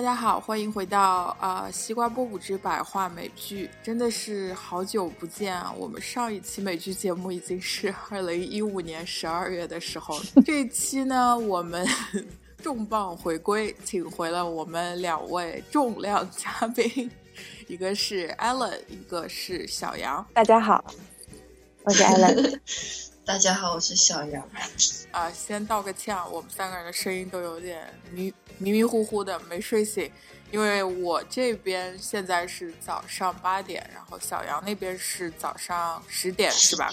大家好，欢迎回到啊、呃西瓜波谷之百话美剧，真的是好久不见啊！我们上一期美剧节目已经是 二零一五年十二月的时候了，这一期呢，我们 重磅回归，请回了我们两位重量嘉宾，一个是 Allen，一个是小杨。大家好，我是 Allen。大家好，我是小杨。啊、先道个歉，我们三个人的声音都有点迷迷迷糊糊的，没睡醒。因为我这边现在是早上八点，然后小杨那边是早上十点，是吧？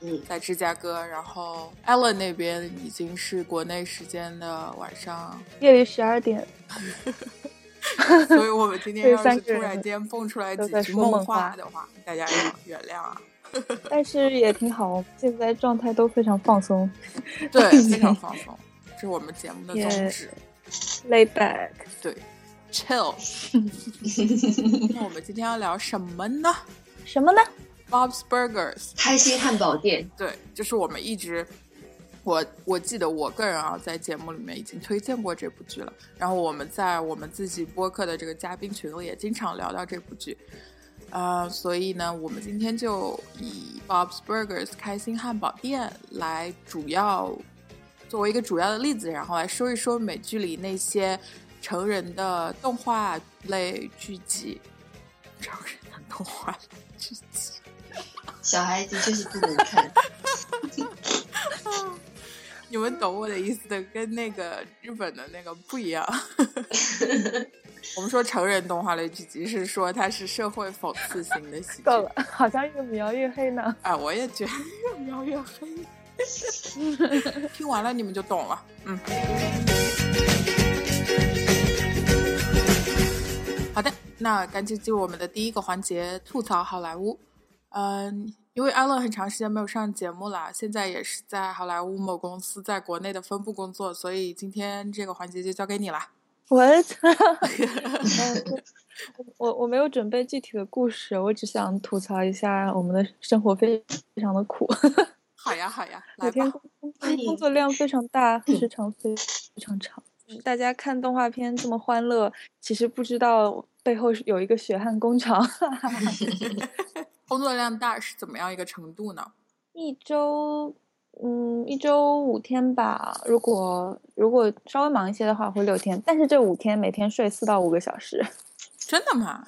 嗯，在芝加哥，然后 Ellen 那边已经是国内时间的晚上，夜里十二点，所以我们今天 要是突然间蹦出来几句梦话话的话，大家要 原谅啊。但是也挺好。现在状态都非常放松对，非常放松，这是我们节目的宗 Yeah 旨。，lay back。对，chill。那我们今天要聊什么呢什么呢？？Bob's Burgers。开心汉堡店，对，就是我们一直，我我记得我个人啊，在节目里面已经推荐过这部剧了。然后我们在我们自己播客的这个嘉宾群里也经常聊到这部剧。呃，所以呢，我们今天就以 Bob's Burgers 开心汉堡店来主要作为一个主要的例子，然后来说一说美剧里那些成人的动画类剧集，成人的动画类剧集。小孩的确是不能看。你们懂我的意思的，跟那个日本的那个不一样。我们说成人动画类剧集是说它是社会讽刺型的喜剧。够了，好像越描越黑呢。啊，我也觉得越描越黑。听完了你们就懂了。嗯。好的，那赶紧进入我们的第一个环节——吐槽好莱坞。嗯，因为阿乐很长时间没有上节目了，现在也是在好莱坞某公司在国内的分部工作，所以今天这个环节就交给你了。我，操 我我没有准备具体的故事，我只想吐槽一下我们的生活非非常的苦，好呀，好呀，每天。工工作量非常大，时长非非常长。嗯大家看动画片这么欢乐，其实不知道背后是有一个血汗工厂。工作量大是怎么样一个程度呢？一周，嗯，一周五天吧。如果如果稍微忙一些的话，会六天。但是这五天每天睡四到五个小时，真的吗？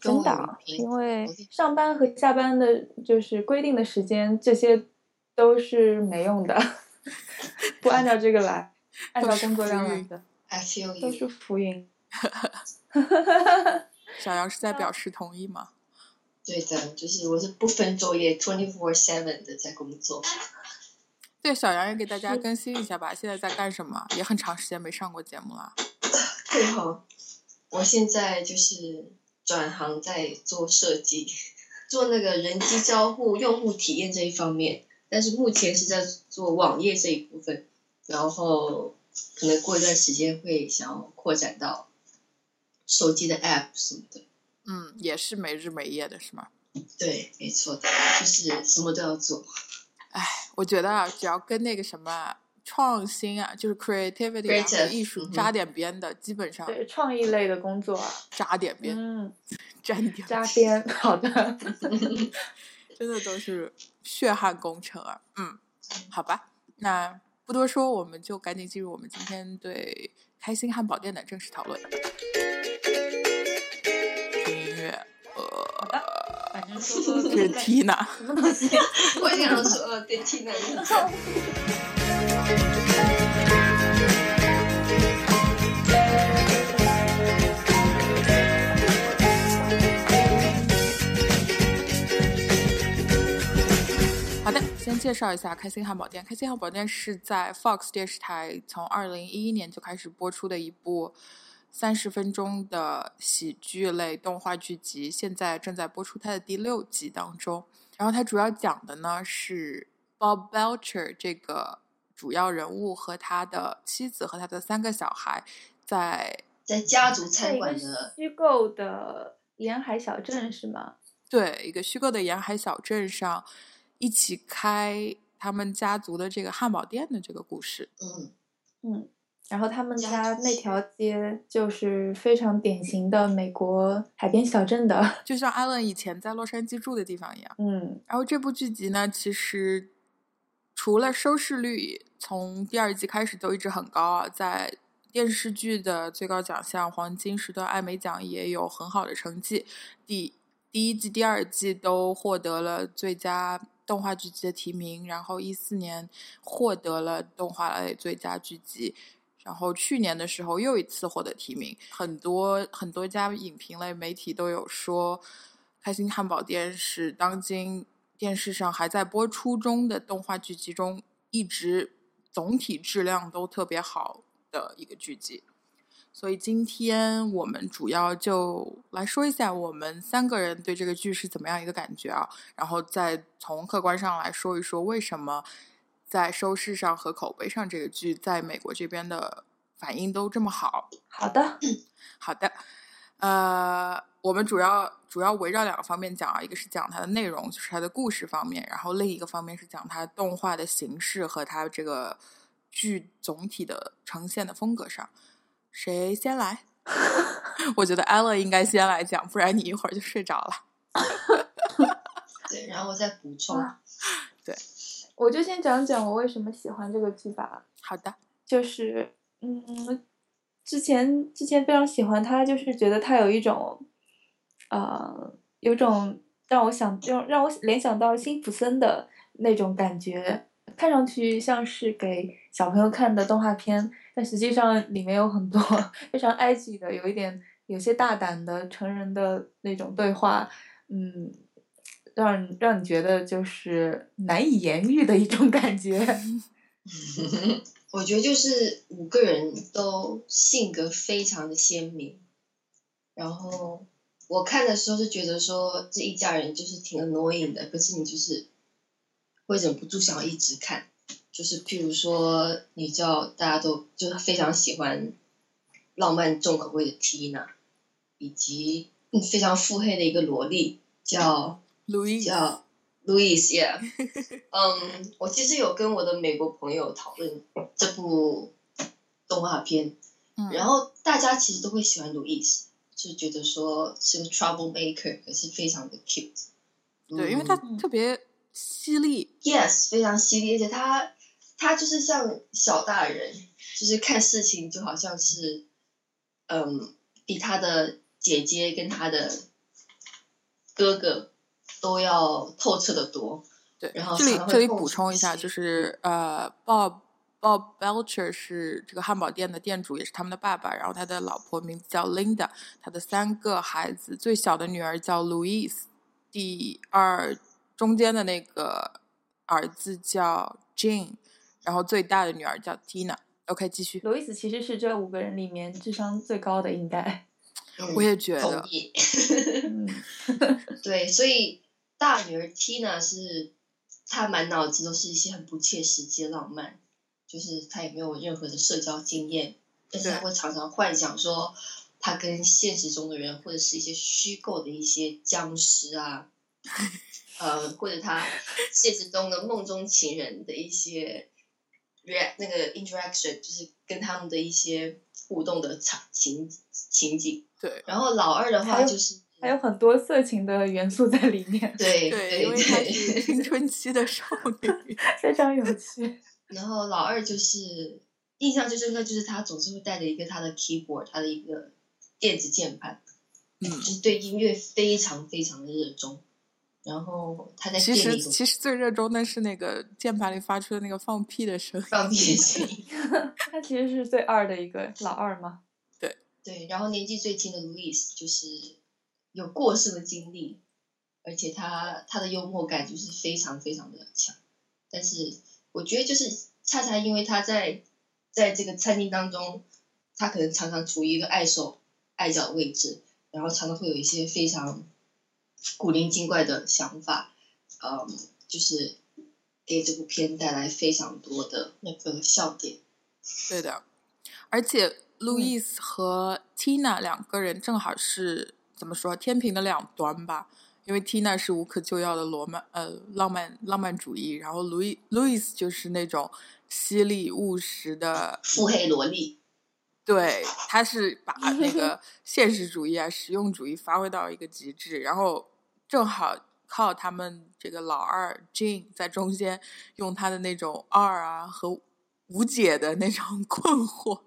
真的因为上班和下班的，就是规定的时间，这些都是没用的，不按照这个来，按照工作量来的，I feel 都。是浮云。小杨是在表示同意吗？对的，就是我是不分昼夜，twenty four seven 的在工作。对，小杨也给大家更新一下吧，现在在干什么？也很长时间没上过节目了。对哈，我现在就是转行在做设计，做那个人机交互、用户体验这一方面，但是目前是在做网页这一部分，然后可能过一段时间会想要扩展到手机的 app 什么的。嗯，也是没日没夜的，是吗？对，没错的，就是什么都要做。哎，我觉得啊，只要跟那个什么创新啊，就是 creativity 啊艺术扎点边的，基本上对创意类的工作啊，扎点边，嗯，沾点扎边，好的。真的都是血汗工程啊。嗯，好吧，那不多说，我们就赶紧进入我们今天对开心汉堡店的正式讨论。听音乐，呃，反正这是 Tina。什么东西？我想要说，呃，对，听 先介绍一下开心汉堡店。开心汉堡店是在 Fox 电视台从二零一一年就开始播出的一部三十分钟的喜剧类动画剧集，现在正在播出它的第六集当中。然后它主要讲的呢是 Bob Belcher 这个主要人物和他的妻子和他的三个小孩在在家族在餐馆的，虚构的沿海小镇是吗？对一个虚构的沿海小镇上一起开他们家族的这个汉堡店的这个故事。嗯，嗯，然后他们家家那条街就是非常典型的美国海边小镇的，就像艾伦以前在洛杉矶住的地方一样。嗯然后这部剧集呢，其实除了收视率从第二季开始都一直很高啊，在电视剧的最高奖项黄金时段艾美奖也有很好的成绩，第第一季、第二季都获得了最佳动画剧集的提名，然后一四年获得了动画类最佳剧集。然后去年的时候又一次获得提名，很多很多家影评类媒体都有说，《开心汉堡店》是当今电视上还在播出中的动画剧集中一直总体质量都特别好的一个剧集。所以今天我们主要就来说一下我们三个人对这个剧是怎么样一个感觉啊，然后再从客观上来说一说为什么在收视上和口碑上这个剧在美国这边的反应都这么好。好的，好的，呃，我们主要主要围绕两个方面讲啊，一个是讲它的内容，就是它的故事方面，然后另一个方面是讲它动画的形式和它这个剧总体的呈现的风格上。谁先来？我觉得 Ella 应该先来讲，不然你一会儿就睡着了。对，然后我再补充。对我就先讲讲我为什么喜欢这个剧吧。好的，就是嗯，之前之前非常喜欢他，就是觉得他有一种，呃，有种让我想让让我联想到辛普森的那种感觉，看上去像是给小朋友看的动画片，但实际上里面有很多 非常埃及的，有一点有些大胆的成人的那种对话，嗯。让让你觉得就是难以言喻的一种感觉，我觉得就是五个人都性格非常的鲜明，然后我看的时候是觉得说这一家人就是挺 annoying 的，可是你就是会忍不住想要一直看，就是譬如说你知道大家都就是非常喜欢浪漫重口味的 Tina，以及嗯非常腹黑的一个萝莉叫。路易叫 Louis，yeah，嗯，我其实有跟我的美国朋友讨论这部动画片，嗯，然后大家其实都会喜欢 Louis，就觉得说是个 trouble maker，可是非常的 cute。对，因为他嗯特别犀利，yes 非常犀利，而且他他就是像小大人，就是看事情就好像是，嗯，比他的姐姐跟他的哥哥都要透彻的多。对，然后这里这里补充一下，就是呃，Bob Bob Belcher 是这个汉堡店的店主，也是他们的爸爸。然后他的老婆名字叫 Linda，他的三个孩子，最小的女儿叫 Louise，第二中间的那个儿子叫 Jane，然后最大的女儿叫 Tina。OK，继续。罗伊斯其实是这五个人里面智商最高的，应该。嗯我也觉得同，意。嗯，对，所以大女儿 Tina 是她满脑子都是一些很不切实际的浪漫，就是她也没有任何的社交经验，但是她会常常幻想说，她跟现实中的人或者是一些虚构的一些僵尸啊，呃，或者她现实中的梦中情人的一些 react 那个 interaction，就是跟他们的一些互动的场情情景。对然后老二的话就是还有很多色情的元素在里面，对对，因为她是青春期的少女。非常有趣。然后老二就是印象最深刻，就是他总是会带着一个他的 keyboard，他的一个电子键盘，嗯就，是对音乐非常非常的热衷。然后他在其实其实最热衷的是那个键盘里发出的那个放屁的声音。放屁的声音。他其实是最二的一个老二嘛。对对，然后年纪最轻的 Louis 就是有过世的经历，而且他他的幽默感就是非常非常的强。但是我觉得就是恰恰因为他在在这个餐厅当中，他可能常常处于一个碍手碍脚的位置，然后常常会有一些非常古灵精怪的想法，嗯，就是给这部片带来非常多的那个笑点。对的，而且路易斯和 Tina 两个人正好是怎么说天平的两端吧。因为 Tina 是无可救药的罗曼呃浪漫浪漫主义，然后路易路易斯就是那种犀利务实的腹黑萝莉，对，他是把那个现实主义啊、实用主义发挥到一个极致，然后正好靠他们这个老二 Jane 在中间，用他的那种二啊和无解的那种 困惑，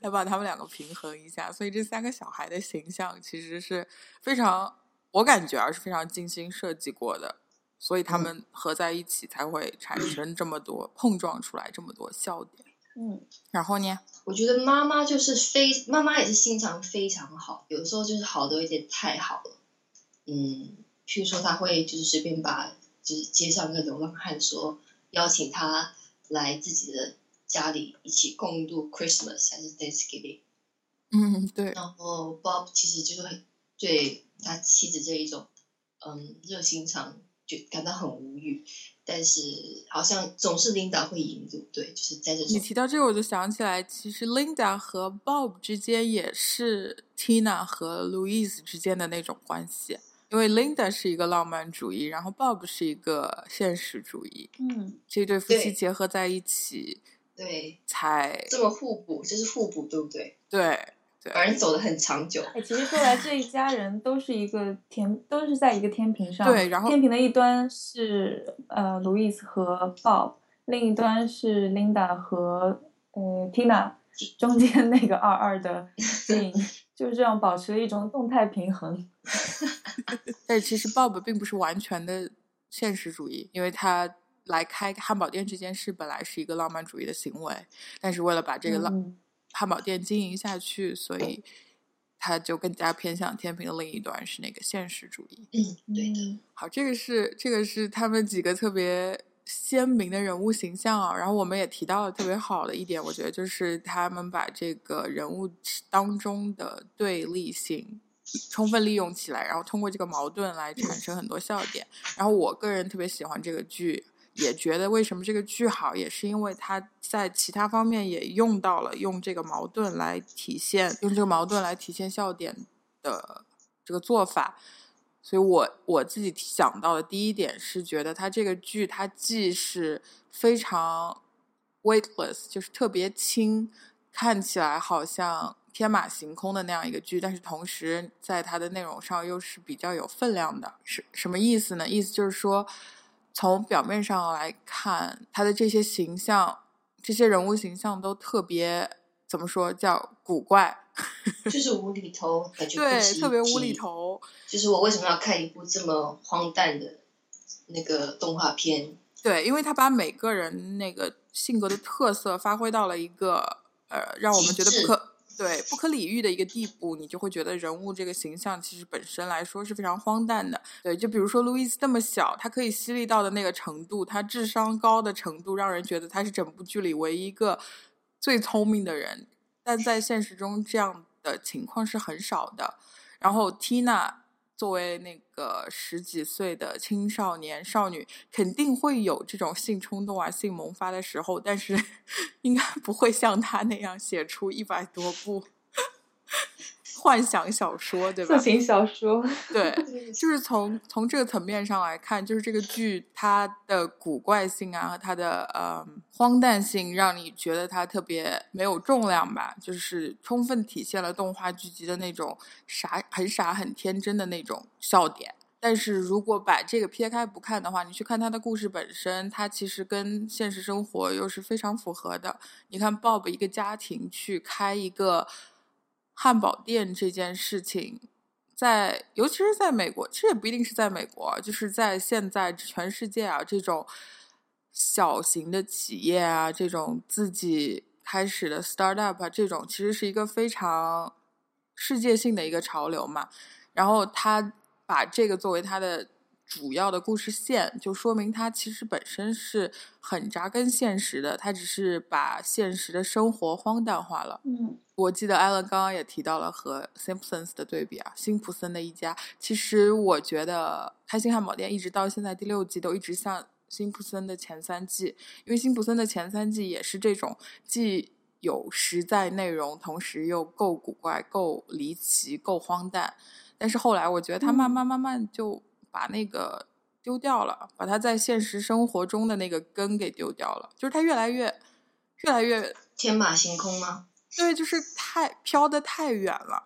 来把他们两个平衡一下。所以这三个小孩的形象其实是非常，我感觉啊是非常精心设计过的，所以他嗯们合在一起才会产生这么多碰撞出来这么多笑点。嗯然后呢？我觉得妈妈就是非妈妈也是心肠非常好，有时候就是好的有点太好了。嗯，譬如说他会就是随便把就是街上一个流浪汉说邀请他来自己的家里一起共度 Christmas 还是 Thanksgiving，嗯，对，然后 Bob 其实就是会对他妻子这一种嗯热心肠就感到很无语，但是好像总是 Linda 会赢，对不对？就是在这你提到这个，我就想起来，其实 Linda 和 Bob 之间也是 Tina 和 Louise 之间的那种关系，因为 Linda 是一个浪漫主义，然后 Bob 是一个现实主义，嗯这对夫妻结合在一起对才这么互补，这是互补，对不对？对对反正走的很长久。哎，其实说来这一家人都是一个天，都是在一个天平上。对然后天平的一端是呃路易斯和 Bob，另一端是 Linda 和呃 Tina，中间那个二二的 Jean，就是这样保持了一种动态平衡。但其实 Bob 并不是完全的现实主义，因为他来开汉堡店这件事本来是一个浪漫主义的行为，但是为了把这个浪、嗯汉堡店经营下去，所以他就更加偏向天平的另一端是那个现实主义。嗯，对好，这个是这个是他们几个特别鲜明的人物形象啊。然后我们也提到了特别好的一点，我觉得就是他们把这个人物当中的对立性充分利用起来，然后通过这个矛盾来产生很多笑点。然后我个人特别喜欢这个剧。也觉得为什么这个剧好，也是因为它在其他方面也用到了用这个矛盾来体现，用这个矛盾来体现笑点的这个做法。所以我我自己想到的第一点是，觉得它这个剧它既是非常 weightless，就是特别轻，看起来好像天马行空的那样一个剧，但是同时在它的内容上又是比较有分量的。是什么意思呢？意思就是说，从表面上来看，它的这些形象，这些人物形象都特别怎么说叫古怪，就是无厘头，感觉对，特别无厘。头。就是我为什么要看一部这么荒诞的那个动画片？对，因为他把每个人那个性格的特色发挥到了一个呃，让我们觉得不可对不可理喻的一个地步，你就会觉得人物这个形象其实本身来说是非常荒诞的。对，就比如说路易斯那么小，他可以犀利到的那个程度，他智商高的程度，让人觉得他是整部剧里唯一一个最聪明的人。但在现实中，这样的情况是很少的。然后缇娜作为那个十几岁的青少年少女，肯定会有这种性冲动啊、性萌发的时候，但是 应该不会像他那样写出一百多部。幻想小说，对吧色？情小说。对，就是从从这个层面上来看，就是这个剧它的古怪性啊，和它的呃荒诞性，让你觉得它特别没有重量吧，就是充分体现了动画剧集的那种傻、很傻、很天真的那种笑点。但是如果把这个撇开不看的话，你去看它的故事本身，它其实跟现实生活又是非常符合的。你看，Bob 一个家庭去开一个汉堡店这件事情，在尤其是在美国，其实也不一定是在美国，就是在现在全世界啊，这种小型的企业啊，这种自己开始的 startup 啊，这种其实是一个非常世界性的一个潮流嘛。然后他把这个作为他的主要的故事线，就说明它其实本身是很扎根现实的，它只是把现实的生活荒诞化了。嗯我记得艾伦刚刚也提到了和 Simpsons 的对比啊，辛普森的一家。其实我觉得开心汉堡店一直到现在第六季都一直像辛普森的前三季，因为辛普森的前三季也是这种既有实在内容，同时又够古怪、够离奇、够荒诞。但是后来我觉得他慢慢慢慢就把那个丢掉了，把他在现实生活中的那个根给丢掉了，就是他越来越越来越天马行空吗？对，就是太飘的太远了。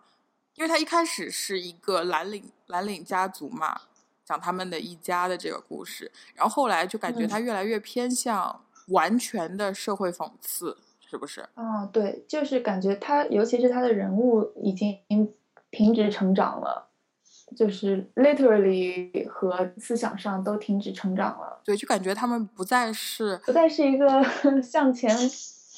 因为他一开始是一个蓝领蓝领家族嘛，讲他们的一家的这个故事，然后后来就感觉他越来越偏向完全的社会讽刺，是不是？啊，对，就是感觉他，尤其是他的人物已经停止成长了，就是 literally 和思想上都停止成长了。对，就感觉他们不再是不再是一个 向前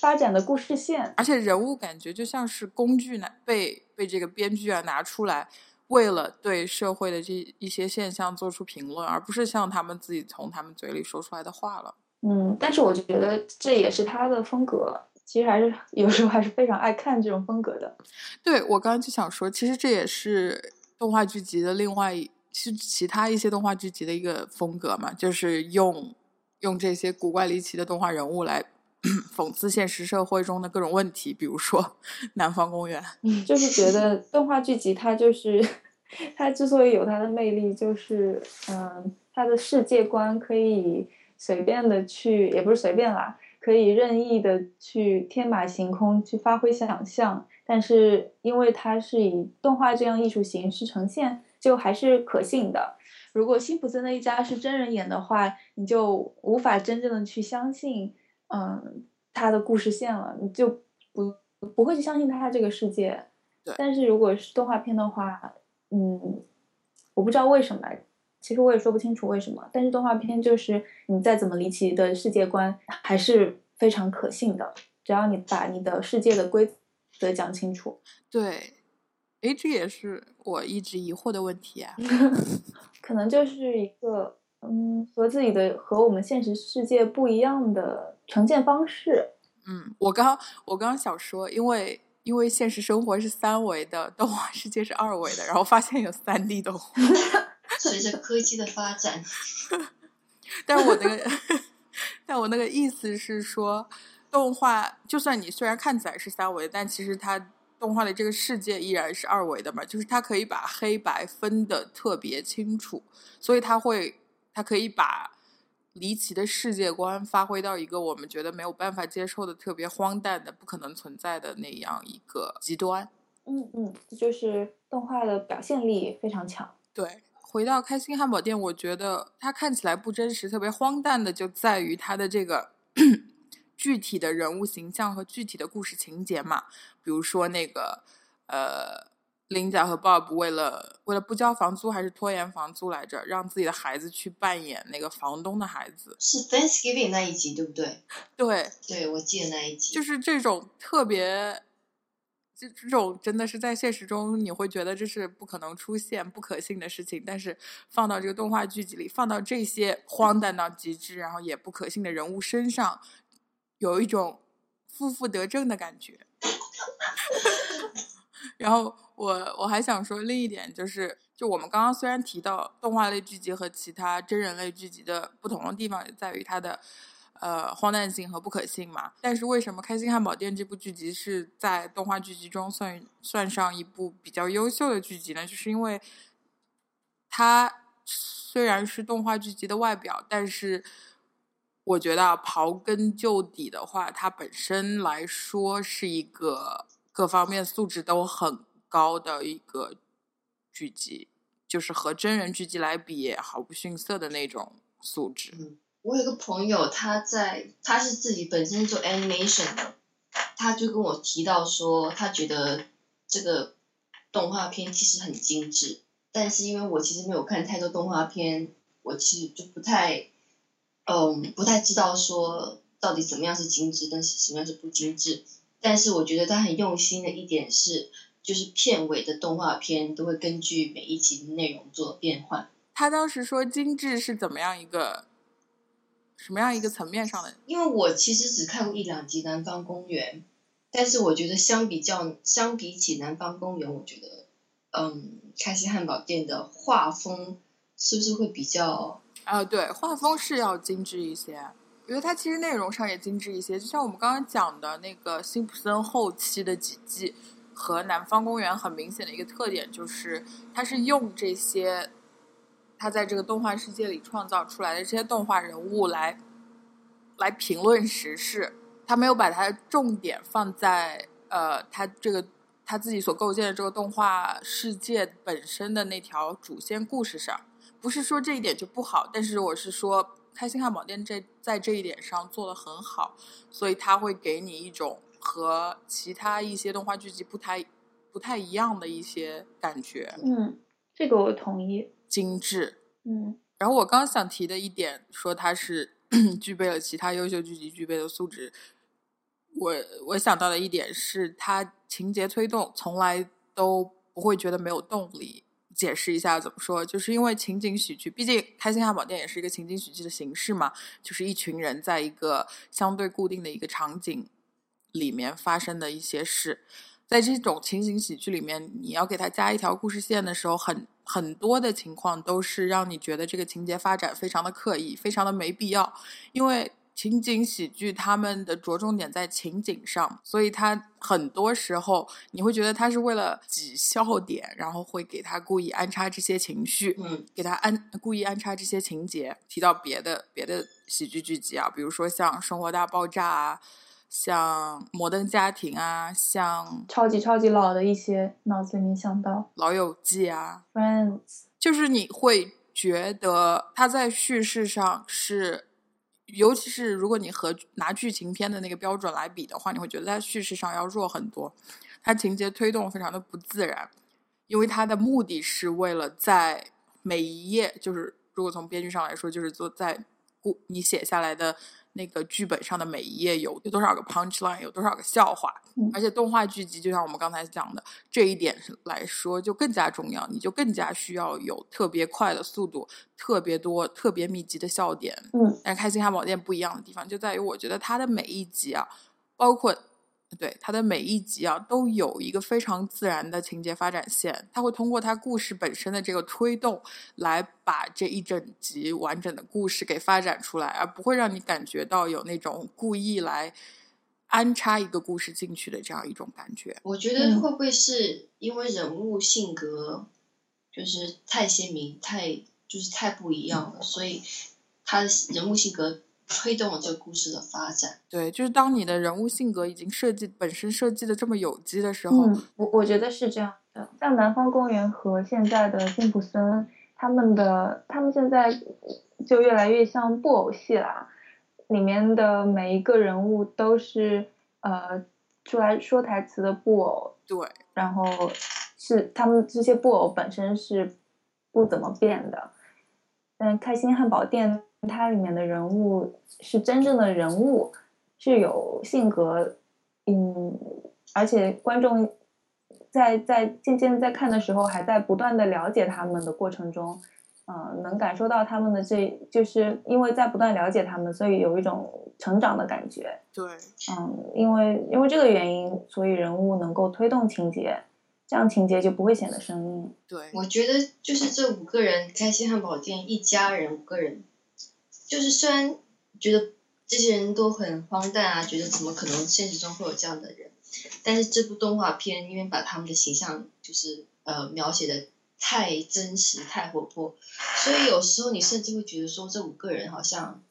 发展的故事线，而且人物感觉就像是工具拿被被这个编剧啊拿出来，为了对社会的这一些现象做出评论，而不是像他们自己从他们嘴里说出来的话了。嗯，但是我觉得这也是他的风格，其实还是有时候还是非常爱看这种风格的。对我刚刚就想说，其实这也是动画剧集的另外一，是其他一些动画剧集的一个风格嘛，就是用用这些古怪离奇的动画人物来。讽刺现实社会中的各种问题，比如说《南方公园》。嗯，就是觉得 动画剧集它就是它之所以有它的魅力，就是嗯，它的世界观可以随便的去，也不是随便啦，可以任意的去天马行空去发挥想象。但是因为它是以动画这样艺术形式呈现，就还是可信的。如果辛普森的一家是真人演的话，你就无法真正的去相信。嗯，他的故事线了，你就不不会去相信他这个世界。对。但是如果是动画片的话，嗯，我不知道为什么，其实我也说不清楚为什么。但是动画片就是你再怎么离奇的世界观，还是非常可信的。只要你把你的世界的规则讲清楚。对。哎，这也是我一直疑惑的问题啊。可能就是一个。嗯，和自己的和我们现实世界不一样的呈现方式。嗯，我刚我刚想说，因为因为现实生活是三维的，动画世界是二维的，然后发现有三 D 动画。随着科技的发展，但我那个，但我那个意思是说，动画就算你虽然看起来是三维，但其实它动画的这个世界依然是二维的嘛，就是它可以把黑白分的特别清楚，所以它会。它可以把离奇的世界观发挥到一个我们觉得没有办法接受的特别荒诞的、不可能存在的那样一个极端。嗯嗯，这就是动画的表现力非常强。对，回到开心汉堡店，我觉得它看起来不真实、特别荒诞的，就在于它的这个具体的人物形象和具体的故事情节嘛。比如说那个呃。林贾和 Bob 为了为了不交房租还是拖延房租来着，让自己的孩子去扮演那个房东的孩子。是 Thanksgiving 那一集对不对？对，对我记得那一集。就是这种特别，这这种真的是在现实中你会觉得这是不可能出现、不可信的事情，但是放到这个动画剧集里，放到这些荒诞到极致然后也不可信的人物身上，有一种负负得正的感觉。然后我我还想说另一点就是，就我们刚刚虽然提到动画类剧集和其他真人类剧集的不同的地方，也在于它的呃荒诞性和不可信嘛。但是为什么《开心汉堡店》这部剧集是在动画剧集中算算上一部比较优秀的剧集呢？就是因为它虽然是动画剧集的外表，但是我觉得刨根究底的话，它本身来说是一个。各方面素质都很高的一个剧集，就是和真人剧集来比也毫不逊色的那种素质。嗯，我有个朋友，他在他是自己本身做 animation 的，他就跟我提到说，他觉得这个动画片其实很精致，但是因为我其实没有看太多动画片，我其实就不太，嗯，不太知道说到底怎么样是精致，但是什么样是不精致。但是我觉得他很用心的一点是，就是片尾的动画片都会根据每一集的内容做变换。他当时说精致是怎么样一个，什么样一个层面上的？因为我其实只看过一两集《南方公园》，但是我觉得相比较相比起《南方公园》，我觉得，嗯，开心汉堡店的画风是不是会比较？啊，对，画风是要精致一些。因为它其实内容上也精致一些，就像我们刚刚讲的那个辛普森后期的几季和南方公园很明显的一个特点就是，它是用这些他在这个动画世界里创造出来的这些动画人物来来评论时事，他没有把它的重点放在呃，他这个他自己所构建的这个动画世界本身的那条主线故事上，不是说这一点就不好，但是我是说开心汉堡店这在这一点上做的很好，所以它会给你一种和其他一些动画剧集不太不太一样的一些感觉，嗯，这个我同意。精致。嗯然后我刚想提的一点，说它是 具备了其他优秀剧集具备的素质。我我想到的一点是，它情节推动从来都不会觉得没有动力。解释一下怎么说，就是因为情景喜剧，毕竟《开心汉堡店》也是一个情景喜剧的形式嘛，就是一群人在一个相对固定的一个场景里面发生的一些事。在这种情景喜剧里面，你要给它加一条故事线的时候，很很多的情况都是让你觉得这个情节发展非常的刻意，非常的没必要。因为情景喜剧他们的着重点在情景上，所以他很多时候你会觉得他是为了挤笑点，然后会给他故意安插这些情绪，嗯给他安故意安插这些情节。提到别的别的喜剧剧集啊，比如说像《生活大爆炸》啊，像《摩登家庭》啊，像超级超级老的一些，脑子里面想到《老友记》啊，Friends，就是你会觉得他在叙事上是，尤其是如果你和拿剧情片的那个标准来比的话，你会觉得它叙事上要弱很多，它情节推动非常的不自然，因为它的目的是为了在每一页，就是如果从编剧上来说，就是做在故你写下来的那个剧本上的每一页有有多少个 punch line，有多少个笑话，嗯而且动画剧集就像我们刚才讲的这一点来说，就更加重要，你就更加需要有特别快的速度，特别多、特别密集的笑点。嗯但是开心汉堡店不一样的地方就在于，我觉得它的每一集啊，包括对它的每一集啊，都有一个非常自然的情节发展线，它会通过它故事本身的这个推动，来把这一整集完整的故事给发展出来，而不会让你感觉到有那种故意来安插一个故事进去的这样一种感觉。我觉得嗯会不会是因为人物性格就是太鲜明、太就是太不一样了，所以他的人物性格推动了这个故事的发展。对，就是当你的人物性格已经设计本身设计的这么有机的时候，嗯，我我觉得是这样的。像南方公园和现在的辛普森，他们的他们现在就越来越像布偶戏啦，里面的每一个人物都是呃出来说台词的布偶，对，然后是他们这些布偶本身是不怎么变的。嗯开心汉堡店它里面的人物是真正的人物，是有性格，嗯，而且观众在在渐渐在看的时候，还在不断的了解他们的过程中，呃，能感受到他们的这就是因为在不断了解他们，所以有一种成长的感觉。对，嗯，因为因为这个原因，所以人物能够推动情节，这样情节就不会显得生硬。对，我觉得就是这五个人，开心汉堡店一家人五个人，就是虽然觉得这些人都很荒诞啊，觉得怎么可能现实中会有这样的人，但是这部动画片因为把他们的形象就是呃描写的太真实、太活泼，所以有时候你甚至会觉得说这五个人好像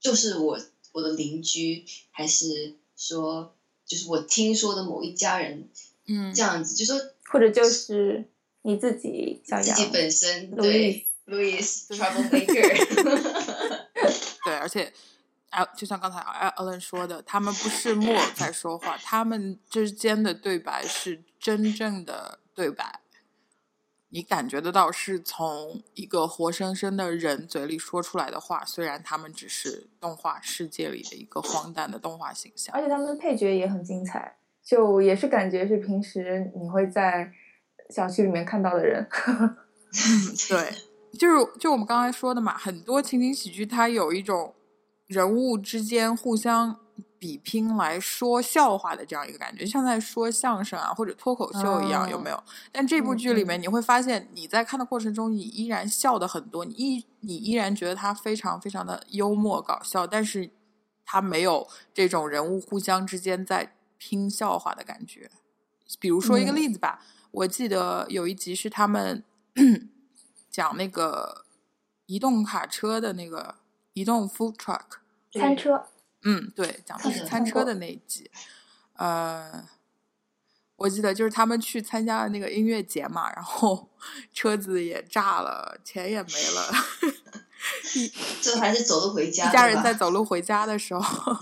就是我我的邻居，还是说就是我听说的某一家人嗯。这，样子，就说或者就是你自己小自己，本身对 Louis troublemaker，对，而且，啊，就像刚才艾 Allen 说的，他们不是木偶在说话，他们之间的对白是真正的对白，你感觉得到是从一个活生生的人嘴里说出来的话，虽然他们只是动画世界里的一个荒诞的动画形象而。且他们的配角也很精彩，就也是感觉是平时你会在小区里面看到的人。对，就是就我们刚才说的嘛，很多情景喜剧它有一种人物之间互相比拼来说笑话的这样一个感觉，像在说相声啊或者脱口秀一样，有没有？但这部剧里面你会发现，你在看的过程中，你依然笑的很多，你依你依然觉得它非常非常的幽默搞笑，但是它没有这种人物互相之间在拼笑话的感觉。比如说一个嗯例子吧，我记得有一集是他们 讲那个移动卡车的那个移动 food truck，餐车，嗯，对，讲的是餐车的那一集。呃，我记得就是他们去参加了那个音乐节嘛，然后车子也炸了，钱也没了。最后还是走路回家。一家人在走路回家的时候，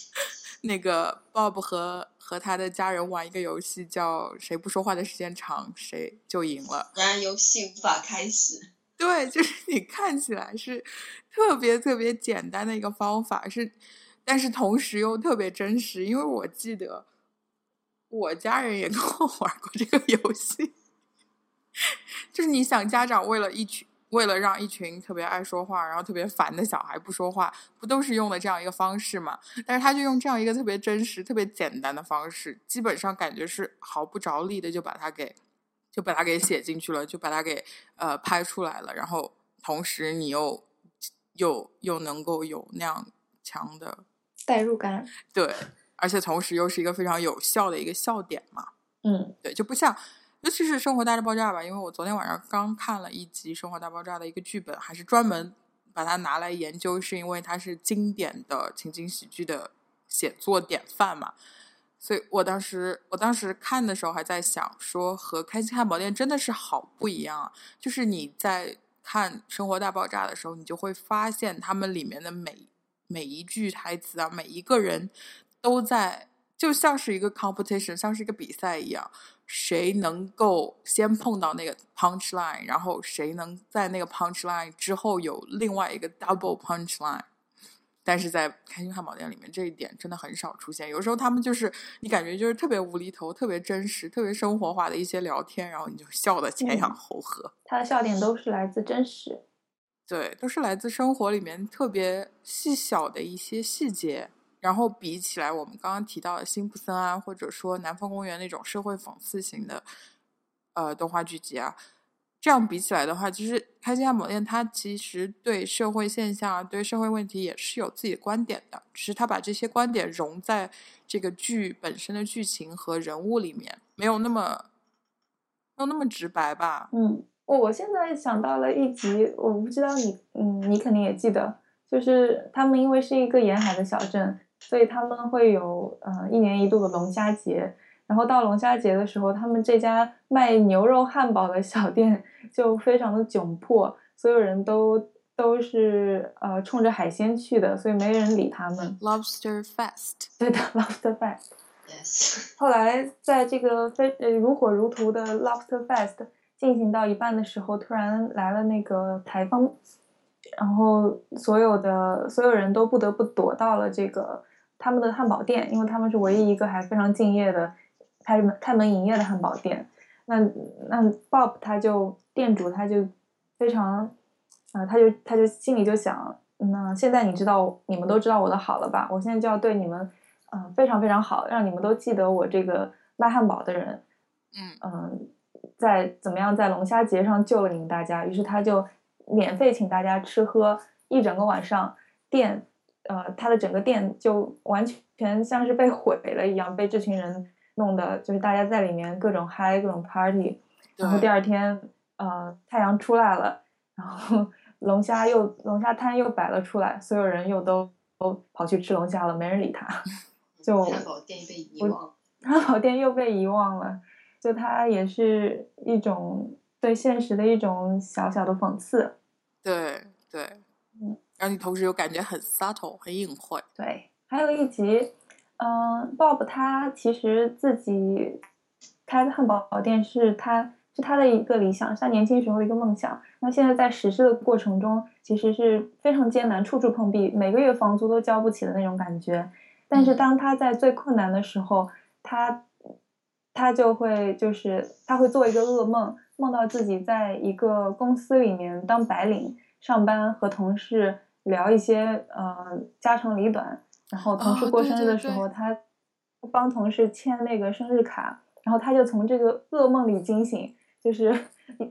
那个 Bob 和和他的家人玩一个游戏，叫谁不说话的时间长，谁就赢了。然而游戏无法开始。对，就是你看起来是特别特别简单的一个方法，是，但是同时又特别真实，因为我记得我家人也跟我玩过这个游戏，就是你想家长为了一群。为了让一群特别爱说话，然后特别烦的小孩不说话，不都是用的这样一个方式吗？但是他就用这样一个特别真实、特别简单的方式，基本上感觉是毫不着力的就把它给，就把它给写进去了，就把它给呃拍出来了。然后同时你又又又能够有那样强的代入感，对，而且同时又是一个非常有效的一个笑点嘛。嗯，对，就不像。尤其是《生活大爆炸》吧，因为我昨天晚上刚看了一集《生活大爆炸》的一个剧本，还是专门把它拿来研究，是因为它是经典的情景喜剧的写作典范嘛。所以我当时我当时看的时候还在想，说和《开心汉堡店》真的是好不一样啊！就是你在看《生活大爆炸》的时候，你就会发现他们里面的每每一句台词啊，每一个人都在。就像是一个 competition，像是一个比赛一样，谁能够先碰到那个 punch line，然后谁能在那个 punch line 之后有另外一个 double punch line。但是在开心汉堡店里面，这一点真的很少出现。有时候他们就是你感觉就是特别无厘头、特别真实、特别生活化的一些聊天，然后你就笑得前仰后合。他的笑点都是来自真实，对，都是来自生活里面特别细小的一些细节。然后比起来，我们刚刚提到的辛普森啊，或者说南方公园那种社会讽刺型的，呃，动画剧集啊，这样比起来的话，其实《开心汉堡店》它其实对社会现象、对社会问题也是有自己的观点的，只是他把这些观点融在这个剧本身的剧情和人物里面，没有那么，没有那么直白吧？嗯，我现在想到了一集，我不知道你，嗯，你肯定也记得，就是他们因为是一个沿海的小镇。所以他们会有呃一年一度的龙虾节，然后到龙虾节的时候，他们这家卖牛肉汉堡的小店 就非常的窘迫，所有人都都是呃冲着海鲜去的，所以没人理他们。Lobster Fest，对的，Lobster Fest。Yes。后来在这个非呃如火如荼的 Lobster Fest 进行到一半的时候，突然来了那个台风，然后所有的所有人都不得不躲到了这个。他们的汉堡店，因为他们是唯一一个还非常敬业的开门开门营业的汉堡店。那那 Bob 他就店主他就非常啊，他就他就心里就想，那现在你知道你们都知道我的好了吧？我现在就要对你们嗯非常非常好，让你们都记得我这个卖汉堡的人。嗯嗯，在怎么样在龙虾节上救了你们大家？于是他就免费请大家吃喝一整个晚上，店。呃，他的整个店就完全像是被毁了一样，被这群人弄的，就是大家在里面各种嗨，各种 party。然后第二天，呃，太阳出来了，然后 龙虾又龙虾摊又摆了出来，所有人又都都跑去吃龙虾了，没人理他。就汉堡店被遗忘，汉堡店又被遗忘了。就它也是一种对现实的一种小小的讽刺。对对，嗯。让你同时又感觉很 subtle，很隐晦。对，还有一集，嗯，Bob 他其实自己开的汉堡店是他是他的一个理想，是他年轻时候的一个梦想。那现在在实施的过程中，其实是非常艰难，处处碰壁，每个月房租都交不起的那种感觉。但是当他在最困难的时候，他他就会就是他会做一个噩梦，梦到自己在一个公司里面当白领上班，和同事。聊一些呃家长里短，然后同事过生日的时候，他帮同事签那个生日卡，然后他就从这个噩梦里惊醒，就是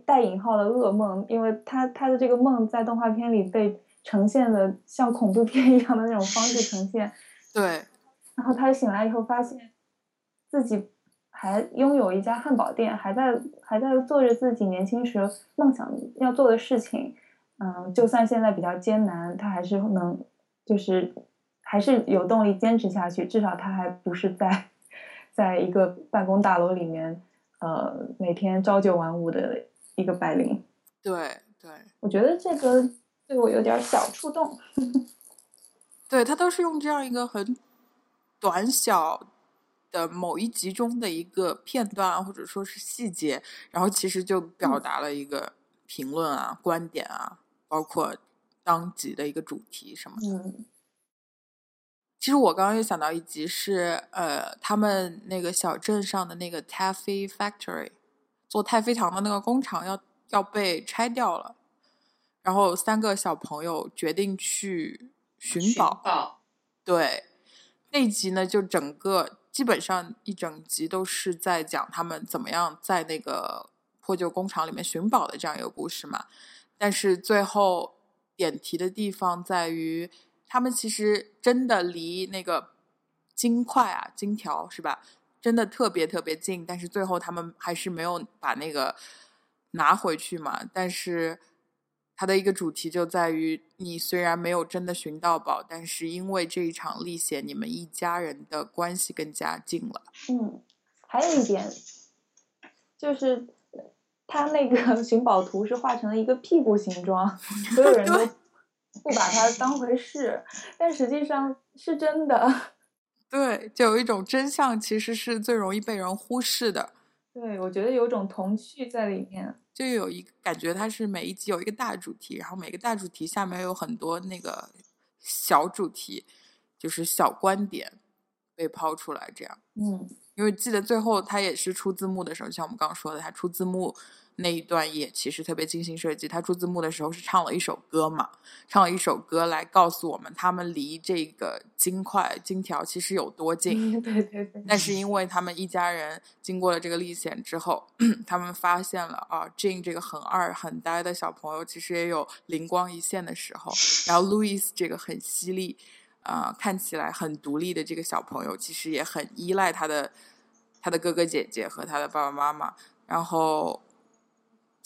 带引号的噩梦，因为他他的这个梦在动画片里被呈现的像恐怖片一样的那种方式呈现。对，然后他醒来以后，发现自己还拥有一家汉堡店，还在还在做着自己年轻时梦想要做的事情。嗯，就算现在比较艰难，他还是能，就是还是有动力坚持下去。至少他还不是在在一个办公大楼里面，呃，每天朝九晚五的一个白领。对对，我觉得这个对我有点小触动。对他都是用这样一个很短小的某一集中的一个片段，或者说是细节，然后其实就表达了一个评论啊、观点啊，包括当集的一个主题什么的。嗯其实我刚刚又想到一集是，呃，他们那个小镇上的那个 taffy factory 做太妃糖的那个工厂要要被拆掉了，然后三个小朋友决定去寻寻宝。对，那集呢，就整个基本上一整集都是在讲他们怎么样在那个破旧工厂里面寻宝的这样一个故事嘛。但是最后点题的地方在于，他们其实真的离那个金块啊、金条是吧，真的特别特别近，但是最后他们还是没有把那个拿回去嘛。但是它的一个主题就在于，你虽然没有真的寻到宝，但是因为这一场历险，你们一家人的关系更加近了。嗯，还有一点就是。他那个寻宝图是画成了一个屁股形状，所有人都不把它当回事，但实际上是真的。对，就有一种真相，其实是最容易被人忽视的。对，我觉得有种童趣在里面。就有一感觉，它是每一集有一个大主题，然后每个大主题下面有很多那个小主题，就是小观点被抛出来，这样。嗯，因为记得最后它也是出字幕的时候，像我们刚刚说的，它出字幕那一段也其实特别精心设计。他出字幕的时候是唱了一首歌嘛，唱了一首歌来告诉我们他们离这个金块金条其实有多近。对对对。但是因为他们一家人经过了这个历险之后，他们发现了啊，Jane 这个很二很呆的小朋友其实也有灵光一现的时候，然后 Louis 这个很犀利。啊、呃，看起来很独立的这个小朋友，其实也很依赖他的他的哥哥姐姐和他的爸爸妈妈。然后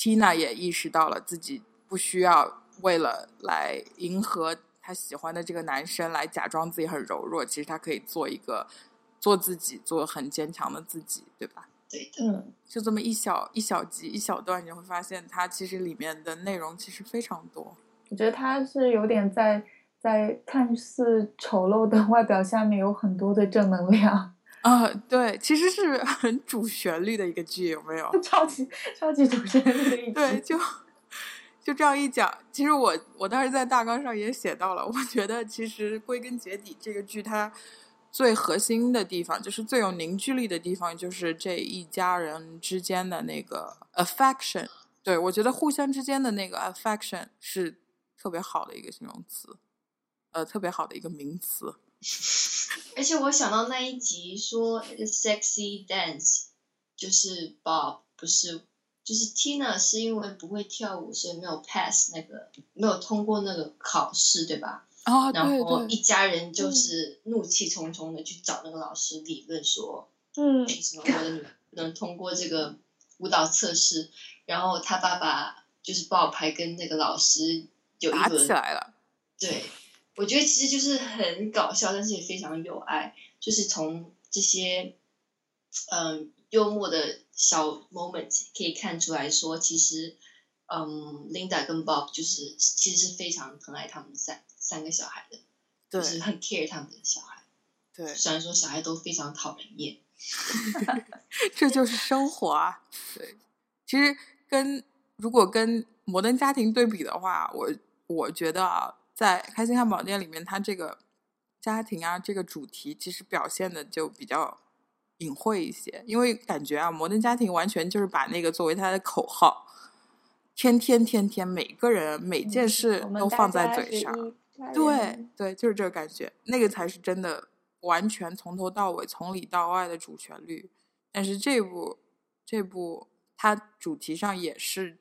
Tina 也意识到了自己不需要为了来迎合他喜欢的这个男生来假装自己很柔弱，其实她可以做一个做自己，做很坚强的自己，对吧？对的，嗯，就这么一小一小集一小段，你就会发现它其实里面的内容其实非常多。我觉得他是有点在。在看似丑陋的外表下面，有很多的正能量啊！对，其实是很主旋律的一个剧，有没有？超级超级主旋律的一 剧。对，就就这样一讲，其实我我当时在大纲上也写到了，我觉得其实归根结底，这个剧它最核心的地方，就是最有凝聚力的地方，就是这一家人之间的那个 affection。对我觉得互相之间的那个 affection 是特别好的一个形容词。呃，特别好的一个名词。而且我想到那一集说 sexy dance，就是 Bob 不是，就是 Tina 是因为不会跳舞，所以没有 pass 那个没有通过那个考试，对吧？啊、哦，然后一家人就是怒气冲冲的去找那个老师理论说，嗯，什么我的女不能通过这个舞蹈测试，然后他爸爸就是 Bob 还跟那个老师有一打轮起来了。对。我觉得其实就是很搞笑，但是也非常有爱。就是从这些嗯幽默的小 moment 可以看出来说，其实嗯 Linda 跟 Bob 就是其实是非常疼爱他们三三个小孩的，对，就是很 care 他们的小孩。对，虽然说小孩都非常讨人厌 这就是生活啊。对，其实跟如果跟摩登家庭对比的话，我我觉得啊。在《开心汉堡店》里面，它这个家庭啊，这个主题其实表现的就比较隐晦一些，因为感觉啊，摩登家庭完全就是把那个作为它的口号，天天天天，每个人每件事都放在嘴上，对对，就是这个感觉，那个才是真的完全从头到尾、从里到外的主旋律。但是这部这部它主题上也是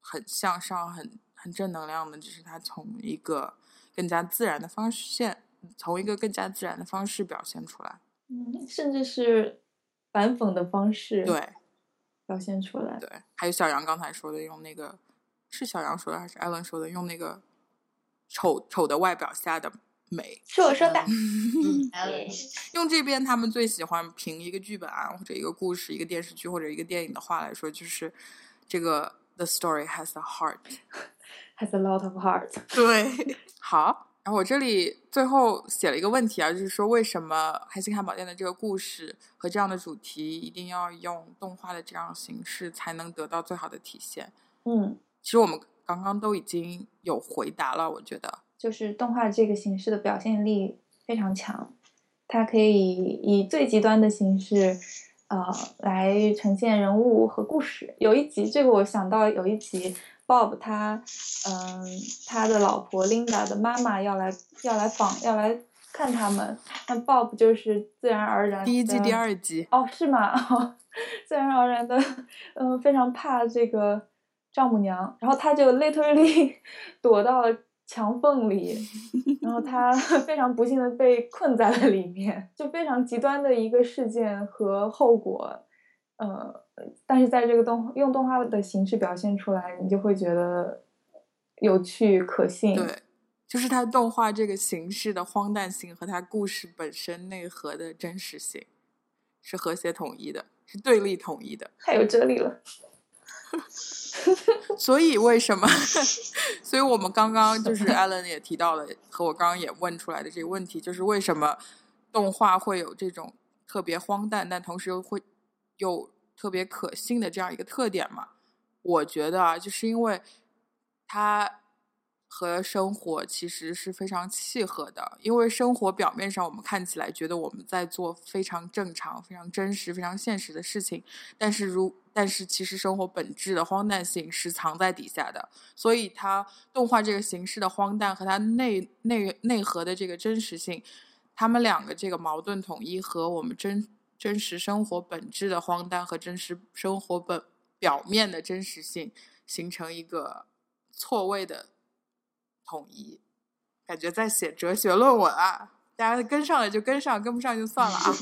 很向上、很。很正能量的，只是他从一个更加自然的方式现，从一个更加自然的方式表现出来，嗯，甚至是反讽的方式，对，表现出来，对。还有小杨刚才说的，用那个是小杨说的还是艾伦说的，用那个丑丑的外表下的美。是我说的。嗯，用这边他们最喜欢评一个剧本啊，或者一个故事、一个电视剧或者一个电影的话来说，就是这个 The story has a heart。Has a lot of heart。对，好。然后我这里最后写了一个问题啊，就是说为什么《黑心汉堡店》的这个故事和这样的主题一定要用动画的这样形式才能得到最好的体现？嗯，其实我们刚刚都已经有回答了，我觉得。就是动画这个形式的表现力非常强，它可以以最极端的形式，呃，来呈现人物和故事。有一集，这个我想到有一集，Bob 他，嗯、他的老婆 Linda 的妈妈要来要来访要来看他们，那 Bob 就是自然而然第一季、第二集，哦，是吗？哦 自然而然的，嗯、非常怕这个丈母娘，然后他就 literally 躲到了墙缝里，然后他非常不幸的被困在了里面，就非常极端的一个事件和后果，呃，但是在这个动用动画的形式表现出来，你就会觉得有趣可信。对，就是它动画这个形式的荒诞性和它故事本身内核的真实性是和谐统一的，是对立统一的。太有哲理了。所以为什么？所以我们刚刚就是 Alan 也提到了，和我刚刚也问出来的这个问题，就是为什么动画会有这种特别荒诞，但同时又会有特别可信的这样一个特点嘛？我觉得啊，就是因为它和生活其实是非常契合的，因为生活表面上我们看起来觉得我们在做非常正常、非常真实、非常现实的事情，但是如但是其实生活本质的荒诞性是藏在底下的，所以它动画这个形式的荒诞和它内内内核的这个真实性，他们两个这个矛盾统一和我们真真实生活本质的荒诞和真实生活本表面的真实性形成一个错位的统一，感觉在写哲学论文啊！大家跟上了就跟上，跟不上就算了啊。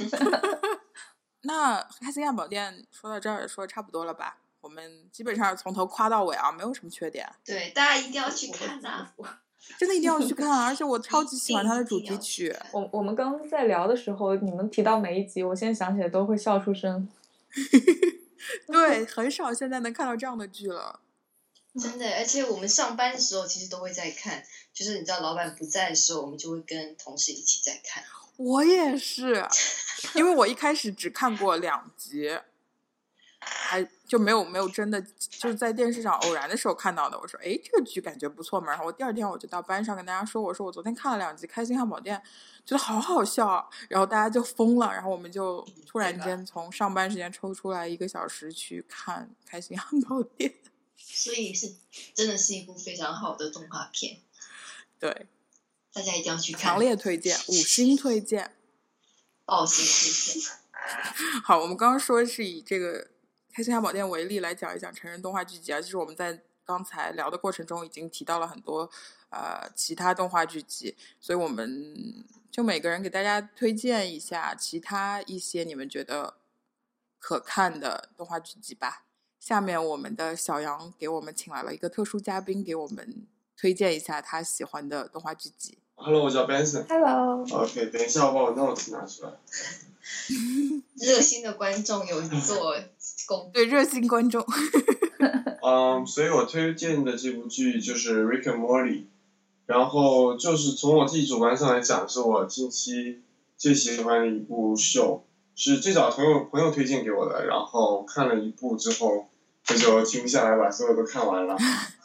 那《开心汉堡店》说到这儿也说的差不多了吧？我们基本上从头夸到尾啊，没有什么缺点，对，大家一定要去看呐、真的一定要去看啊！而且我超级喜欢它的主题曲，我我们刚刚在聊的时候，你们提到每一集，我现在想起来都会笑出声。对，很少现在能看到这样的剧了。真的，而且我们上班的时候其实都会在看，就是你知道老板不在的时候，我们就会跟同事一起在看。我也是，因为我一开始只看过两集，还就没有没有真的就是在电视上偶然的时候看到的。我说，哎，这个剧感觉不错嘛。然后我第二天我就到班上跟大家说，我说我昨天看了两集《开心汉堡店》，觉得好好笑啊。然后大家就疯了，然后我们就突然间从上班时间抽出来一个小时去看《开心汉堡店》。所以是真的是一部非常好的动画片，对，大家一定要去看。强烈推荐，五星推荐。爆心推荐。好，我们刚刚说是以这个《开心汉堡店》为例来讲一讲成人动画剧集啊。就是我们在刚才聊的过程中已经提到了很多呃其他动画剧集，所以我们就每个人给大家推荐一下其他一些你们觉得可看的动画剧集吧。下面我们的小杨给我们请来了一个特殊嘉宾，给我们推荐一下他喜欢的动画剧集。Hello，我叫 Benson。Hello，OK，等一下我把我 notes 拿出来。热心的观众有做功对热心观众，嗯，所以我推荐的这部剧就是《Rick and Morty》，然后就是从我自己主观上来讲，是我近期最喜欢的一部秀，是最早朋友朋友推荐给我的，然后看了一部之后，我就停不下来，把所有都看完了。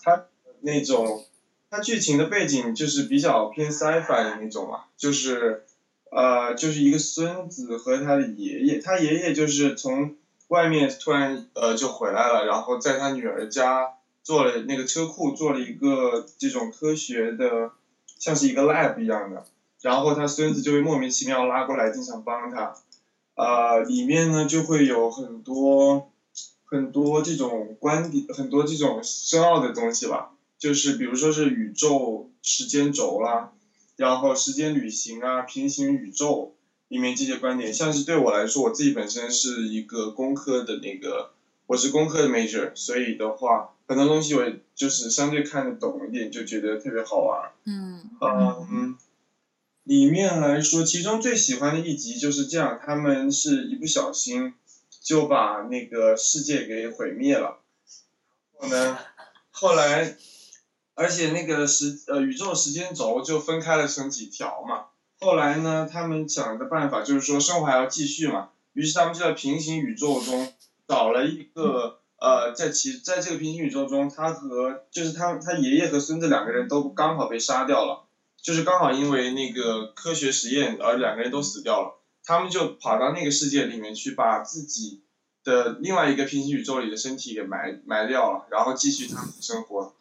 它那种，它剧情的背景就是比较偏 sci-fi 的那种嘛，就是呃，就是一个孙子和他的爷爷，他爷爷就是从外面突然呃就回来了，然后在他女儿家做了那个车库做了一个这种科学的，像是一个 lab 一样的，然后他孙子就会莫名其妙拉过来，经常帮他，呃，里面呢就会有很多很多这种观点，很多这种深奥的东西吧，就是比如说是宇宙时间轴啦，然后时间旅行啊，平行宇宙。里面这些观点，像是对我来说，我自己本身是一个工科的那个，我是工科的 major，所以的话，很多东西我就是相对看得懂一点，就觉得特别好玩。嗯嗯，里面来说，其中最喜欢的一集就是这样，他们是一不小心就把那个世界给毁灭了。然后呢，后来，而且那个时呃宇宙时间轴就分开了成几条嘛。后来呢，他们想的办法就是说生活还要继续嘛，于是他们就在平行宇宙中找了一个呃，在其在这个平行宇宙中，他和就是他他爷爷和孙子两个人都刚好被杀掉了。就是刚好因为那个科学实验而两个人都死掉了，他们就跑到那个世界里面去，把自己的另外一个平行宇宙里的身体给埋埋掉了，然后继续他们的生活。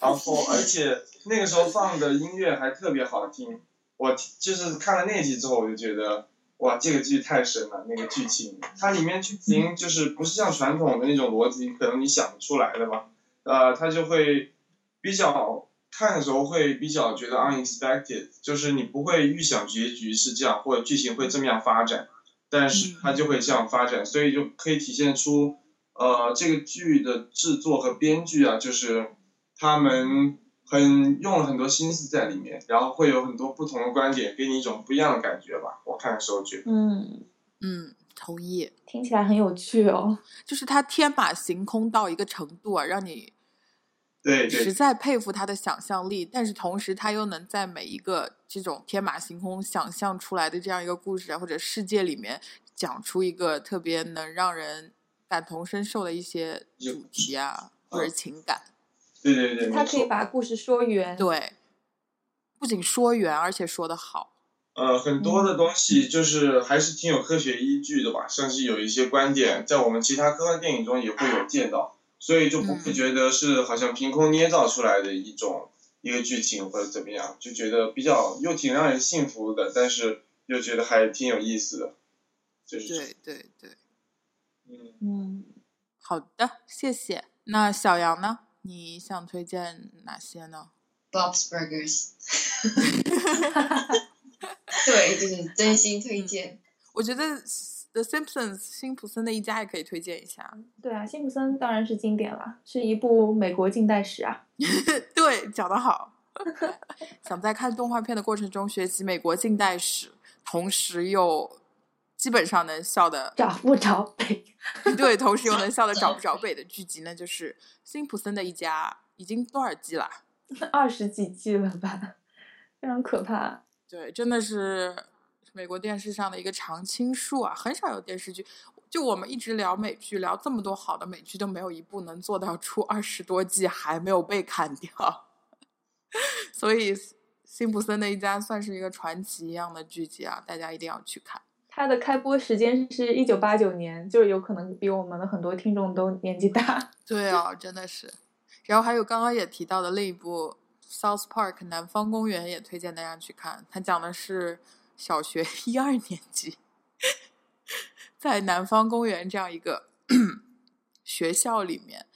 然后而且那个时候放的音乐还特别好听，我就是看了那集之后我就觉得，哇，这个剧太神了，那个剧情，它里面剧情就是不是像传统的那种逻辑，可能你想不出来的吧，呃，它就会比较。看的时候会比较觉得 unexpected，就是你不会预想结局是这样，或者剧情会这么样发展，但是它就会这样发展，所以就可以体现出，呃，这个剧的制作和编剧啊，就是他们很用了很多心思在里面，然后会有很多不同的观点，给你一种不一样的感觉吧。我看的时候觉得，嗯嗯，同意，听起来很有趣哦。就是他天马行空到一个程度啊，让你。对，实在佩服他的想象力，但是同时他又能在每一个这种天马行空想象出来的这样一个故事啊，或者世界里面讲出一个特别能让人感同身受的一些主题啊，或者情感。对对对，他可以把故事说圆。对，不仅说圆，而且说的好。呃，很多的东西就是还是挺有科学依据的吧，像是有一些观点在我们其他科幻电影中也会有见到。所以就不会觉得是好像凭空捏造出来的一种一个剧情或者怎么样，就觉得比较又挺让人信服的，但是又觉得还挺有意思的，就是对对对，嗯嗯，好的，谢谢。那小杨呢？你想推荐哪些呢？Bob's Burgers，对，就是真心推荐。我觉得。The Simpsons，辛普森的一家也可以推荐一下。对啊，辛普森当然是经典了，是一部美国近代史啊。对，讲得好。想在看动画片的过程中学习美国近代史，同时又基本上能笑的找不着北。对，同时又能笑的找不着北的剧集呢，就是辛普森的一家。已经多少季了？二十几季了吧？非常可怕。对，真的是。美国电视上的一个常青树啊，很少有电视剧。就我们一直聊美剧，聊这么多好的美剧，都没有一部能做到出二十多季还没有被砍掉。所以，辛普森的一家算是一个传奇一样的剧集啊，大家一定要去看。它的开播时间是一九八九年，就是有可能比我们的很多听众都年纪大。对啊，真的是。然后还有刚刚也提到的另一部《South Park》南方公园，也推荐大家去看。它讲的是。小学 一二年级，在南方公园这样一个 学校里面，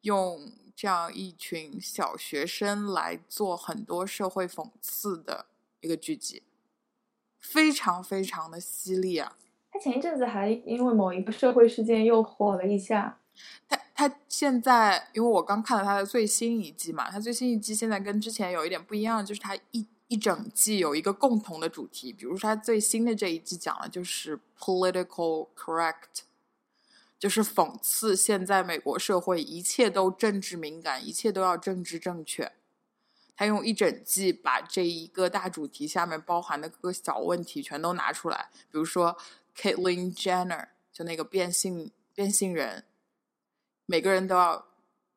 用这样一群小学生来做很多社会讽刺的一个剧集，非常非常的犀利啊！他前一阵子还因为某一个社会事件又火了一下。他他现在，因为我刚看了他的最新一季嘛，他最新一季现在跟之前有一点不一样，就是他一。一整季有一个共同的主题，比如说他最新的这一季讲的就是 political correct，就是讽刺现在美国社会一切都政治敏感，一切都要政治正确。他用一整季把这一个大主题下面包含的各个小问题全都拿出来，比如说 Caitlyn Jenner 就那个变性变性人，每个人都要。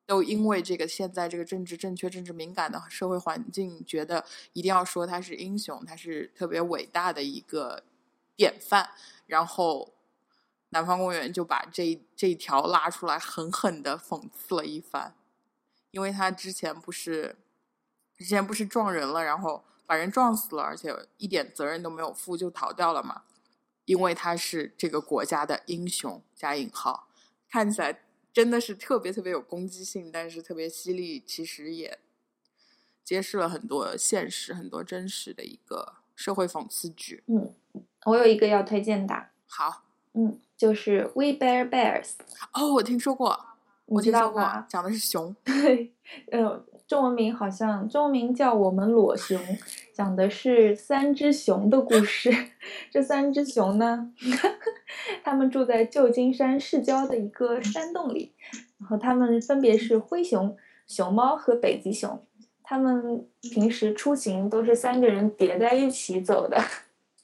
都因为这个现在这个政治正确、政治敏感的社会环境，觉得一定要说他是英雄，他是特别伟大的一个典范。然后南方公园就把这这一条拉出来，狠狠的讽刺了一番。因为他之前不是之前不是撞人了，然后把人撞死了，而且一点责任都没有负就逃掉了嘛？因为他是这个国家的英雄加引号，看起来。真的是特别特别有攻击性，但是特别犀利，其实也揭示了很多现实、很多真实的一个社会讽刺剧。嗯，我有一个要推荐的。好，嗯，就是《We Bear Bears》。哦，我听说过，我听说过，讲的是熊。对，呃，中文名好像中文名叫《我们裸熊》，讲的是三只熊的故事。这三只熊呢，它们住在旧金山市郊的一个山洞里，然后它们分别是灰熊、熊猫和北极熊。它们平时出行都是三个人叠在一起走的，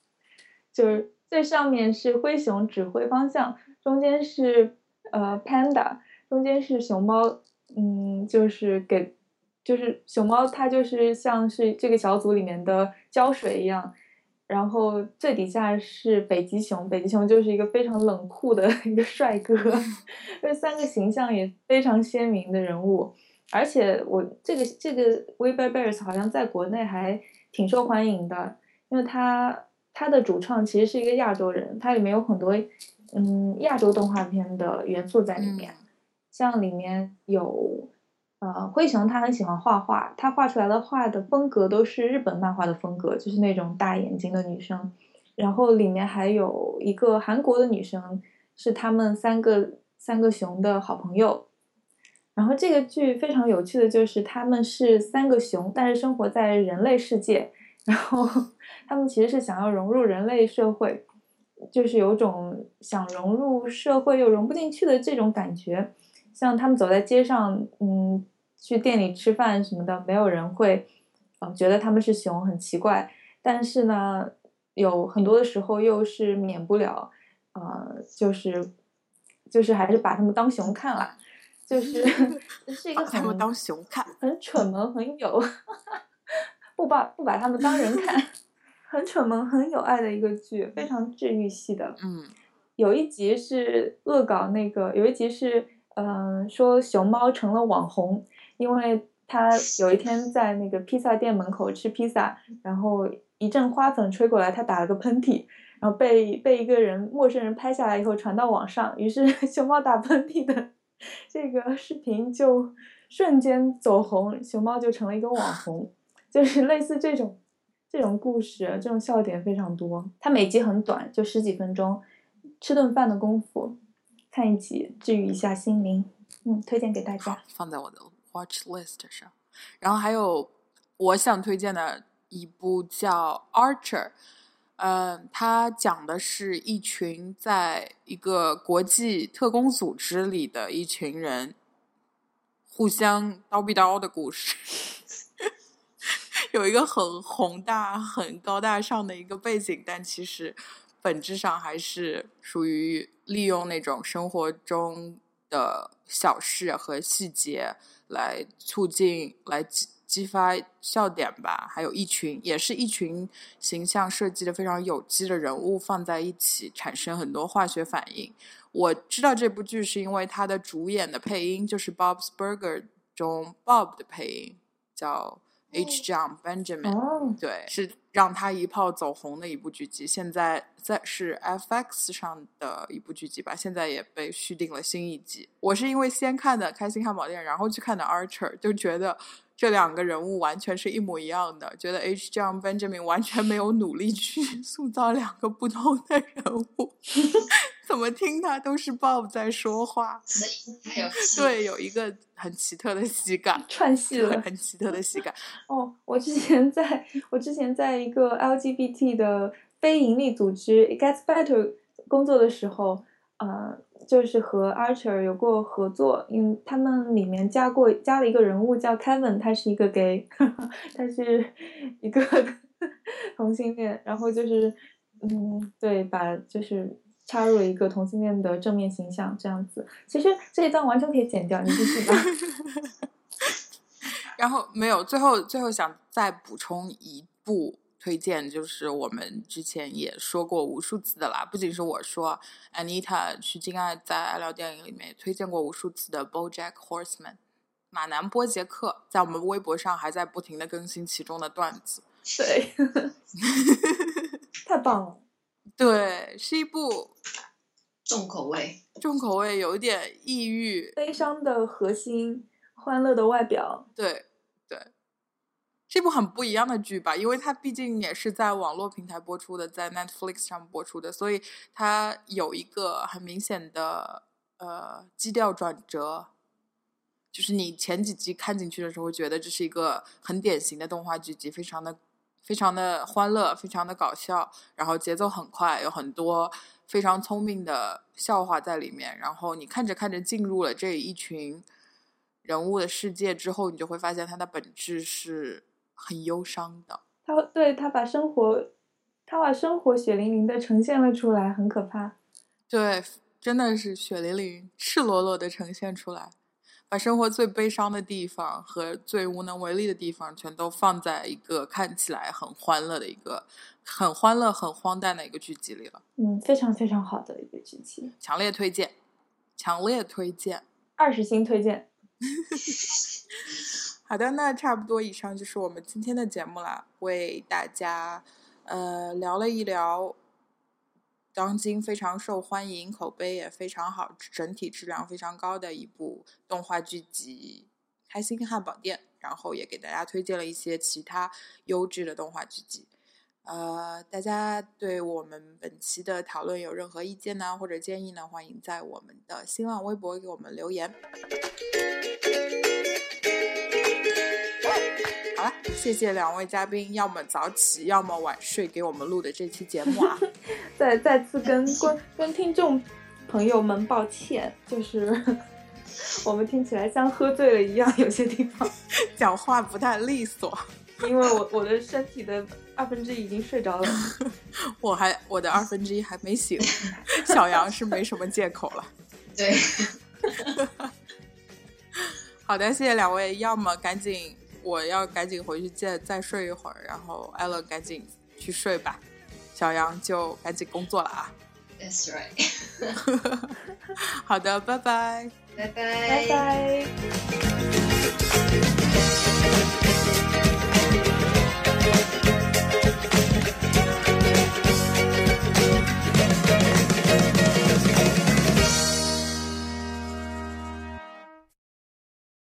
就是最上面是灰熊指挥方向，中间是呃 panda，中间是熊猫，嗯，就是给。就是熊猫，它就是像是这个小组里面的胶水一样，然后最底下是北极熊，北极熊就是一个非常冷酷的一个帅哥，这三个形象也非常鲜明的人物，而且我这个这个 We Bear Bears 好像在国内还挺受欢迎的，因为它它的主创其实是一个亚洲人，它里面有很多嗯亚洲动画片的元素在里面，像里面有。呃，灰熊他很喜欢画画，他画出来的画的风格都是日本漫画的风格，就是那种大眼睛的女生。然后里面还有一个韩国的女生，是他们三个三个熊的好朋友。然后这个剧非常有趣的就是他们是三个熊，但是生活在人类世界。然后他们其实是想要融入人类社会，就是有种想融入社会又融不进去的这种感觉。像他们走在街上，嗯。去店里吃饭什么的，没有人会，呃，觉得他们是熊很奇怪。但是呢，有很多的时候又是免不了，呃，就是，就是还是把他们当熊看了，就是是一个很当熊看，很蠢萌，很有，不把不把他们当人看，很蠢萌，很有爱的一个剧，非常治愈系的。嗯，有一集是恶搞那个，有一集是，嗯，说熊猫成了网红。因为他有一天 在那个披萨店门口吃披萨，然后一阵花粉吹过来，他打了个喷嚏，然后被被一个人陌生人拍下来以后传到网上，于是 熊猫打喷嚏的这个视频就瞬间走红，熊猫就成了一个网红，就是类似这种这种故事，这种笑点非常多。它每集很短，就十几分钟，吃顿饭的功夫看一集，治愈一下心灵，嗯，推荐给大家，放在我的。Watch list 上，然后还有我想推荐的一部叫《Archer》，嗯，它讲的是一群在一个国际特工组织里的一群人互相叨逼叨的故事，有一个很宏大、很高大上的一个背景，但其实本质上还是属于利用那种生活中的小事和细节。来促进、来激激发笑点吧，还有一群，也是一群形象设计的非常有机的人物放在一起，产生很多化学反应。我知道这部剧是因为它的主演的配音就是《Bob's Burger》中 Bob 的配音，叫。H. John Benjamin，对，是让他一炮走红的一部剧集。现在在是 FX 上的一部剧集吧，现在也被续订了新一集。我是因为先看的《开心汉堡店》，然后去看的《Archer》，就觉得。这两个人物完全是一模一样的，觉得 H. John Benjamin 完全没有努力去 塑造两个不同的人物，怎么听他都是 Bob 在说话，对，有一个很奇特的喜感，串戏了，很奇特的喜感。哦，我之前在我之前在一个 LGBT 的非盈利组织 It Gets Better 工作的时候，呃。就是和 Archer 有过合作，因为他们里面加过加了一个人物叫 Kevin，他是一个 gay，他是一个同性恋，然后就是嗯，对，把就是插入了一个同性恋的正面形象这样子。其实这一段完全可以剪掉，你继续吧。然后没有，最后最后想再补充一部。推荐就是我们之前也说过无数次的啦，不仅是我说，Anita 徐静爱在爱聊电影里面推荐过无数次的 BoJack Horseman，马南波杰克，在我们微博上还在不停的更新其中的段子。对，太棒了。对，是一部重口味，重口味，有一点抑郁，悲伤的核心，欢乐的外表。对对。这部很不一样的剧吧，因为它毕竟也是在网络平台播出的，在 Netflix 上播出的，所以它有一个很明显的呃基调转折，就是你前几集看进去的时候，会觉得这是一个很典型的动画剧集，非常的非常的欢乐，非常的搞笑，然后节奏很快，有很多非常聪明的笑话在里面。然后你看着看着进入了这一群人物的世界之后，你就会发现它的本质是很忧伤的。他对他把生活，他把生活血淋淋的呈现了出来，很可怕。对，真的是血淋淋、赤裸裸的呈现出来。把生活最悲伤的地方和最无能为力的地方，全都放在一个看起来很欢乐的一个、很欢乐、很荒诞的一个剧集里了。嗯，非常非常好的一个剧集，强烈推荐，强烈推荐，二十星推荐。好的，那差不多以上就是我们今天的节目啦，为大家呃聊了一聊。当今非常受欢迎、口碑也非常好、整体质量非常高的一部动画剧集《开心汉堡店》，然后也给大家推荐了一些其他优质的动画剧集。呃，大家对我们本期的讨论有任何意见呢，或者建议呢？欢迎在我们的新浪微博给我们留言。好了，谢谢两位嘉宾，要么早起，要么晚睡，给我们录的这期节目啊。再再次跟观跟听众朋友们抱歉，就是 我们听起来像喝醉了一样，有些地方 讲话不太利索，因为我我的身体的二分之一已经睡着了，我还我的二分之一还没醒，小杨是没什么借口了。对，好的，谢谢两位，要么赶紧。我要赶紧回去再再睡一会儿，然后艾伦赶紧去睡吧，小杨就赶紧工作了啊。That's right。好的，拜拜。拜拜。拜拜。